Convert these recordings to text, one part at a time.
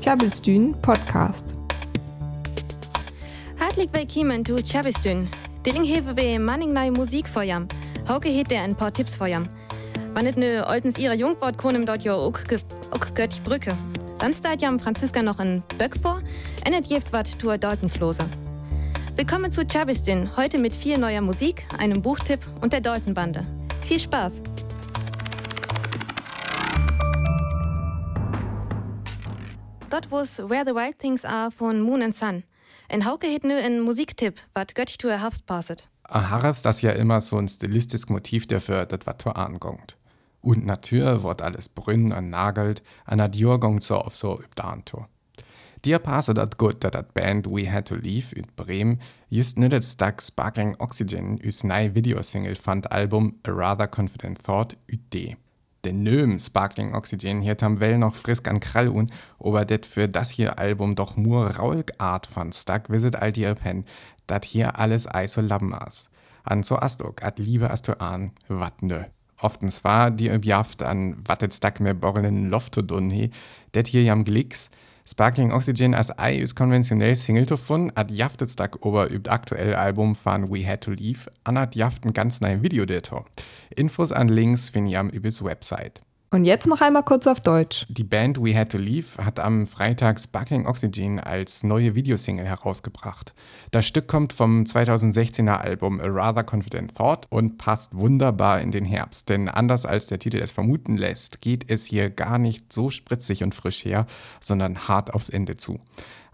Tjabelstyn Podcast. Hartelijk willkommen zu Tjabelstyn. Dilling hebben we manning neue Musik jam. Hauke heeft er een paar Tipps voor jam. Wann het nu oltens ihre Jungwort konem dort jo ook göttlich Brücke. Dann steht jam Franziska noch ein Böck vor, en et jeft wat tur Daltonflose. Willkommen zu Chabistin, heute mit viel neuer Musik, einem Buchtipp und der Daltonbande. Viel Spaß! Dort wo's Where the Wild Things Are von Moon and Sun. En Hauke het nu ein Musiktipp, wat göttlich tu erhafst passet. Harfs das ja immer so ein stilistisches Motiv dafür, das was du angongt. Und natürlich wird alles brünn und nagelt, an der Jurgung so auf so übdanto. Dir passe dat gut, dat dat Band We Had to Leave üt Bremen just nüdet stak Sparkling Oxygen üs nei Videosingle fand Album A Rather Confident Thought üt D. Den nöm Sparkling Oxygen hier tam well noch frisk an Krall un, aber det für das hier Album doch mur raulg Art von stak visit all dir pen, dat hier alles ei so labmaß. An so astok, at liebe asto an, wat nö. Oftens war die Jaft an wattet stak me borrelen Loftodun he, det hier jam Glicks, Sparkling Oxygen als Ei ist konventionell Singletofon, ad jaftet stak ober übt aktuell Album von We Had to Leave, an ad jaften ganz neuen Videodator. Infos an Links finden ihr am übers Website. Und jetzt noch einmal kurz auf Deutsch. Die Band We Had to Leave hat am Freitag Sparkling Oxygen als neue Videosingle herausgebracht. Das Stück kommt vom 2016er Album A Rather Confident Thought und passt wunderbar in den Herbst, denn anders als der Titel es vermuten lässt, geht es hier gar nicht so spritzig und frisch her, sondern hart aufs Ende zu.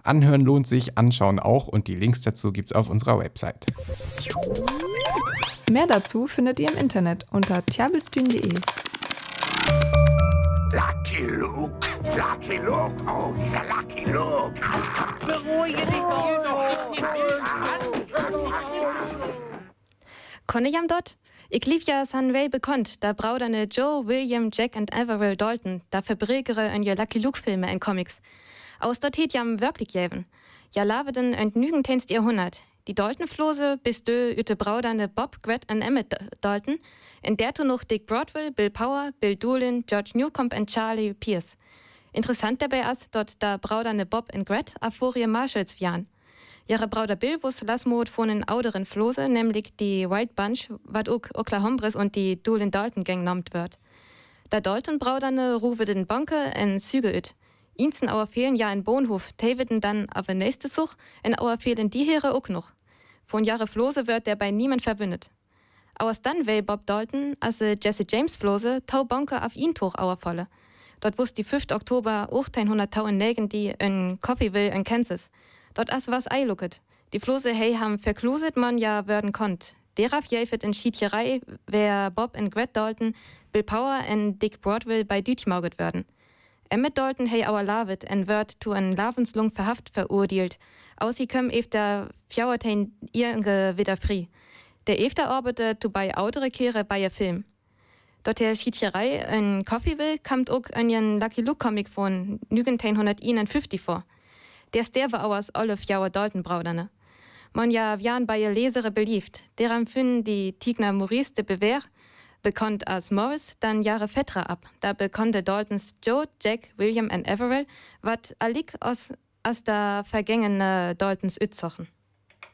Anhören lohnt sich, anschauen auch und die Links dazu gibt's auf unserer Website. Mehr dazu findet ihr im Internet unter tjabelstyn.de. Lucky Luke, Lucky Luke, oh, dieser Lucky Luke. Beruhige dich Konne jam dort? Ich lief ja Sunway bekannt, da brauderne Joe, William, Jack und Averill Dalton, da verbregere en je Lucky Luke Filme en Comics. Aus dort het jam wirklich jäven. Ja laveden en nügen tenst Jahrhundert. Die Dalton-Flose bis dö üte brauderne Bob, Gret und Emmett Dalton, in der tu noch Dick Broadwell, Bill Power, Bill Doolin, George Newcomb und Charlie Pierce. Interessant dabei ist, dort da brauderne Bob und Gret a Marshalls wian. Ihre Brauder Bill wus Lasmod von den auderen Flose, nämlich die White Bunch, wat ook Oklahombres und die Doolin Dalton Gang nommt wird. Da Dalton brauderne ruwe den Banke en Züge üt. Inzen auer fehlen ja in Bohnhof, Taviden dann aber nächste Such, en auer fehlen die Heere ook noch. Von Jahre Flose wird der bei niemand verwündet. Auers dann wei Bob Dalton, als Jesse James Flose, tau Banke auf ihn tuch auer volle. Dort wusst die 5. Oktober 1800 Nägen die in Coffeeville in Kansas. Dort as was eilucket. Die Flose hey ham verkluset man ja werden konnt. Deraf jäfet in Schiedcherei, wer Bob in Gret Dalton, Bill Power en Dick Broadwell bei Dütchmauget werden. Emmet Dalton hey auer lavet en wird to en Lavenslung verhaft verurteilt. Aus sie köm efter fjauertein ihr wieder frei. Der efter arbeitet to bei autere Kehre bei ihr Film. Dort der Schiedcherei in Coffeeville kamt ook ein Lucky Luke Comic von 1951 vor. Der sterwe auers alle fjauer Dalton brauderne. Man ja wian bei ihr Lesere beliebt. Deran finden die Tigner Maurice de Bever, bekannt als Morris, dann Jahre Fetra ab. Da bekannte Daltons Joe, Jack, William und Averill, wat allik aus, aus der vergangene Daltons Ützochen.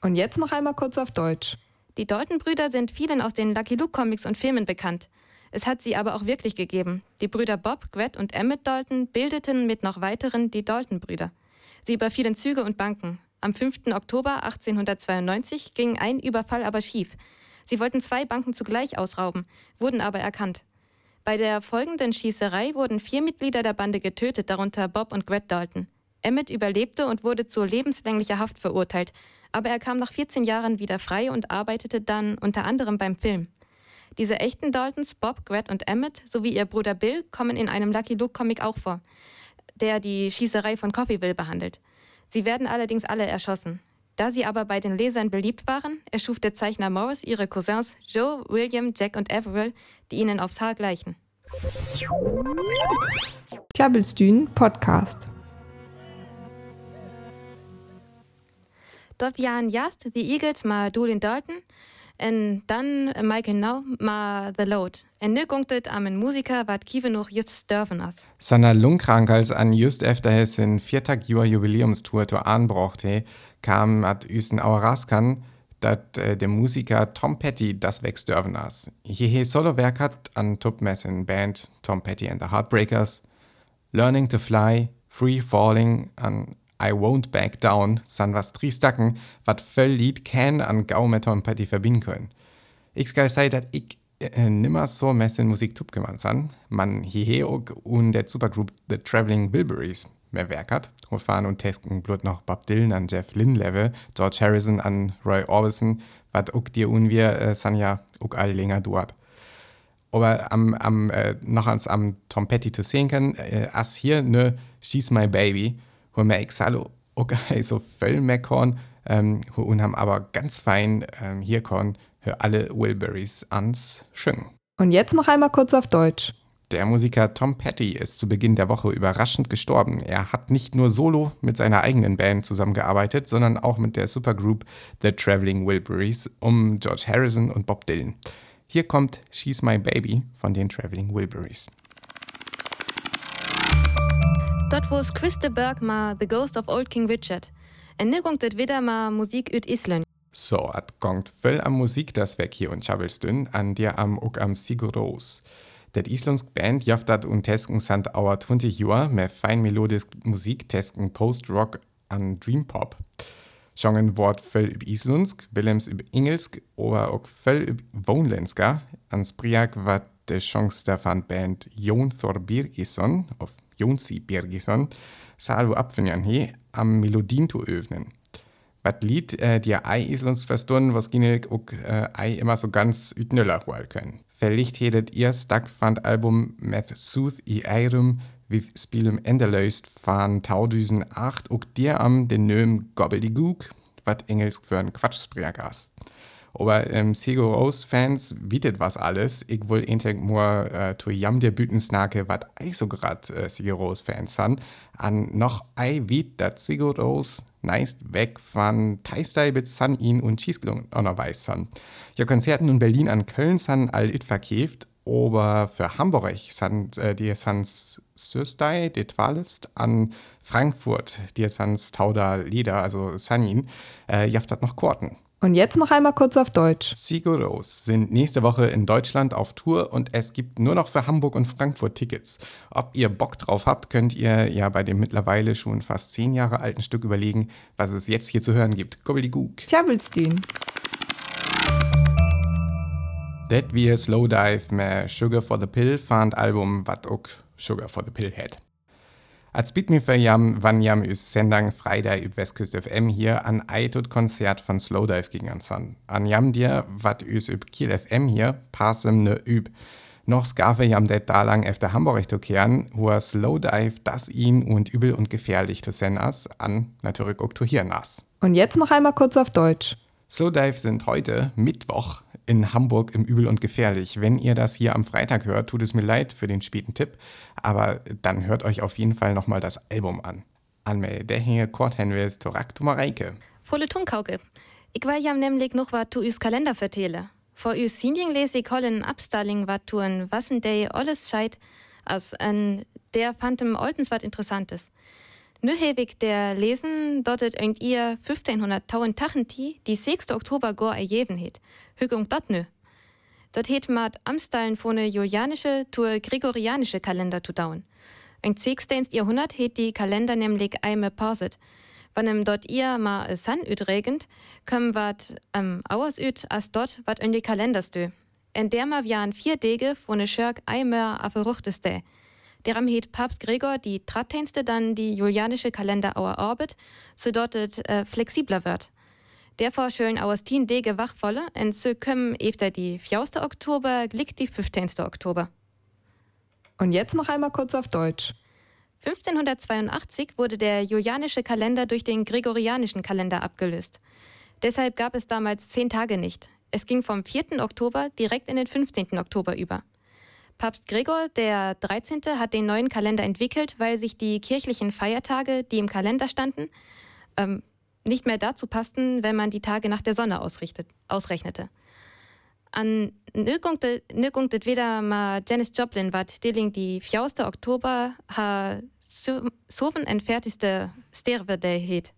Und jetzt noch einmal kurz auf Deutsch. Die Dalton-Brüder sind vielen aus den Lucky Luke-Comics und Filmen bekannt. Es hat sie aber auch wirklich gegeben. Die Brüder Bob, Gret und Emmett Dalton bildeten mit noch weiteren die Dalton-Brüder. Sie überfielen Züge und Banken. Am 5. Oktober 1892 ging ein Überfall aber schief. Sie wollten zwei Banken zugleich ausrauben, wurden aber erkannt. Bei der folgenden Schießerei wurden vier Mitglieder der Bande getötet, darunter Bob und Gret Dalton. Emmett überlebte und wurde zu lebenslänglicher Haft verurteilt, aber er kam nach 14 Jahren wieder frei und arbeitete dann unter anderem beim Film. Diese echten Daltons, Bob, Gret und Emmett sowie ihr Bruder Bill kommen in einem Lucky Luke Comic auch vor, der die Schießerei von Coffeeville behandelt. Sie werden allerdings alle erschossen. Da sie aber bei den Lesern beliebt waren, erschuf der Zeichner Morris ihre Cousins Joe, William, Jack und Averill, die ihnen aufs Haar gleichen. Klabbelstühn Podcast. Dort waren Jast, die Eagles, mal Doolin Dalton, Und dann mal genau mal The Load. En nu gongt het am en Musiker, wat kiewe noch just dürfen as. Seiner Lungkrankheit an just efter er sin viertag Jahr Jubiläumstour to anbracht he, kam at üsen Auraskan, dat äh, der Musiker Tom Petty das wächst dürfen as. Hier Solowerk hat an Tupmessen Band Tom Petty and the Heartbreakers, Learning to Fly, Free Falling an I Won't Back Down san was Triestacken, wat völl Lied can an Gau mit Tom Petty verbinden können. Ich skal sei, dat ich äh, nimmer so messen Musik tup gemacht san, man auch und der Supergroup The Traveling Wilburys mehr Werk hat. Fahren und testen blut noch Bob Dylan an Jeff Lynne Level, George Harrison an Roy Orbison, wat auch dir und wir äh, san ja auch all länger dort. Aber am, am äh, noch ans am Tom Petty zu sehen kann, äh, as hier ne She's My Baby, wo mir salo okay, so voll meckern, ähm, und haben aber ganz fein ähm, hier kon für alle Wilburys ans Schwingen. Und jetzt noch einmal kurz auf Deutsch. Der Musiker Tom Petty ist zu Beginn der Woche überraschend gestorben. Er hat nicht nur solo mit seiner eigenen Band zusammengearbeitet, sondern auch mit der Supergroup The Traveling Wilburys um George Harrison und Bob Dylan. Hier kommt She's My Baby von den Traveling Wilburys. Dort wo's Christe Berg ma The Ghost of Old King Richard. En gongt het wieder ma Musik ut Island. So, at gongt voll am Musik das weg hier und Chabelstün, an dir am ook am Siguros. Det islandsk Band jaftat und tesken sant auer 20 Jahr med fein melodisk Musik tesken Post-Rock an Dream Pop. Jongen Wort voll üb Islandsk, Willems üb Engelsk, oder auch voll üb Wohnlenska. Ans Priak wat de Chance der van Band Jon Thor Birgisson, auf Jonsi Birgisson, salvo abfinjan he, am Melodien zu öffnen. Wat Lied äh, die ei Islands verstanden, was ginel auch äh, ei immer so ganz ütnöller können. Verlicht hedet ihr Stack fand Album Meth Sooth i Eirum, wie Spielem Enderlöst van 2008 auch dir am den Nöm Gobbledygook, wat engelsk für ein Quatschsprechergas. Aber ähm, Sigur Rose Fans bietet was alles. Ich will endlich nur äh, zu jam der Bütensnake, wat ich so grad äh, Sigur Rose Fans han. An noch ei wiet dat Sigur Rose neist weg von Teistei bis San ihn und Schießgelung auch noch weiß san. Ja, Konzerten in Berlin an Köln san all it verkäft, aber für Hamburg san äh, die sans Söstei, die Twalifst, an Frankfurt, die sans Tauda Lieder, also Sanin, äh, jaftat noch Korten. Und jetzt noch einmal kurz auf Deutsch. Sigur Rose sind nächste Woche in Deutschland auf Tour und es gibt nur noch für Hamburg und Frankfurt Tickets. Ob ihr Bock drauf habt, könnt ihr ja bei dem mittlerweile schon fast zehn Jahre alten Stück überlegen, was es jetzt hier zu hören gibt. Gobbledygook. Tjabelstühn. Det wie Slow Dive med Sugar for the Pill fand Album, wat auch Sugar for the Pill hat. Mir für jam, wann jam üs Sendang Freitag üb Westküst FM hier an eitut Konzert von Slowdive gegen uns an. An jam dir, wat üs üb Kiel FM hier, passem ne üb. Noch skave jam det dalang efter Hamburg zu kehren, wo Slowdive das ihn und übel und gefährlich zu sen as, an natürlich auch zu hirn as. Und jetzt noch einmal kurz auf Deutsch. Slowdive sind heute, Mittwoch, in Hamburg im Übel und Gefährlich. Wenn ihr das hier am Freitag hört, tut es mir leid für den späten Tipp, aber dann hört euch auf jeden Fall nochmal das Album an. Anmelde der hier Kort Henwes Torak to Mareike. Volle Tunkauke. Ich war ja nämlich noch wat tu üs Kalender vertele. Vor üs Sinjing lese ich hollen Abstalling wat tu en wassen day alles scheit, als en der fand im Oltens wat Interessantes. Nu hewig der Lesen dottet irgend ihr 1500 Tachenti, die 6. Oktober gor erjeven het. Hügung dat nö. Dort het mat Amstallen vorne julianische tur gregorianische Kalender zu dauen. Ein 16. Jahrhundert het die Kalender nämlich eime pauset. Wann em dort ihr ma e san üdregend, köm wat am Auers üd as dort wat in die Kalender stö. En der ma wian vier Dege vorne Schörk eimer aferuchteste. Deram het Papst Gregor die Tratteinste dann die julianische Kalender auer Orbit, so dort äh, flexibler wird. Derfor schön aus 10 Dege wachvolle und so kommen efter die 4. Oktober glick die 15. Oktober. Und jetzt noch einmal kurz auf Deutsch. 1582 wurde der julianische Kalender durch den gregorianischen Kalender abgelöst. Deshalb gab es damals zehn Tage nicht. Es ging vom 4. Oktober direkt in den 15. Oktober über. Papst Gregor der 13. hat den neuen Kalender entwickelt, weil sich die kirchlichen Feiertage, die im Kalender standen, ähm, nicht mehr dazu passten, wenn man die Tage nach der Sonne ausrechnete. An het, komt het wieder mal Janis Joplin, wat deling die 4. Oktober haar 47. sterfdag heet.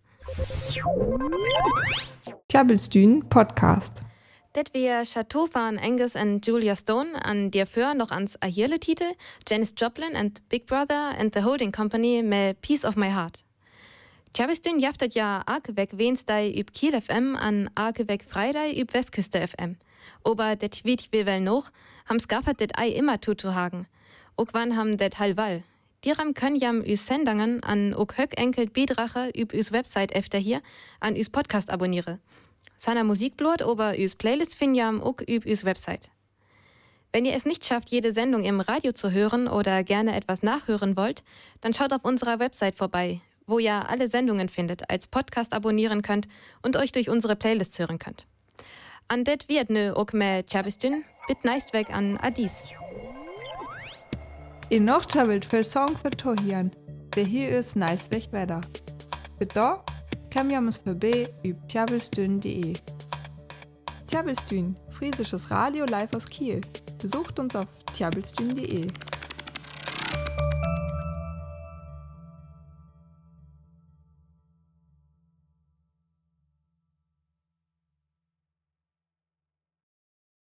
Tjabelstühn Podcast. Det wir Chateau van Angus and Julia Stone an der für noch ans ahirle Titel Janis Joplin and Big Brother and the Holding Company mit Piece of My Heart. Tjabelstühn jaftet ja Arkeweg Wednesday üb Kiel FM an Arkeweg Freitag üb Westküste FM. Aber det weet wir wel noch, ham skaffert det ei immer tutuhagen. Ook wann ham det halwall. Diram können jam üs Sendungen an ook höck enkelt Bedrache üb üs Website efter hier an üs Podcast abonniere. Sana Musikblot ober üs Playlist finjam ook üb üs Website. Wenn ihr es nicht schafft, jede Sendung im Radio zu hören oder gerne etwas nachhören wollt, dann schaut auf unserer Website vorbei, wo ihr alle Sendungen findet, als Podcast abonnieren könnt und euch durch unsere Playlists hören könnt. An det wird ne ook med Chabistyn, bit neist weg an Adis. I noch tjabelt für Song für Tohian. Wer hier ist, nice weg weiter. Für kann wir uns vorbei über tjabelstühn.de. Tjabelstühn, friesisches Radio live aus Kiel. Besucht uns auf tjabelstühn.de.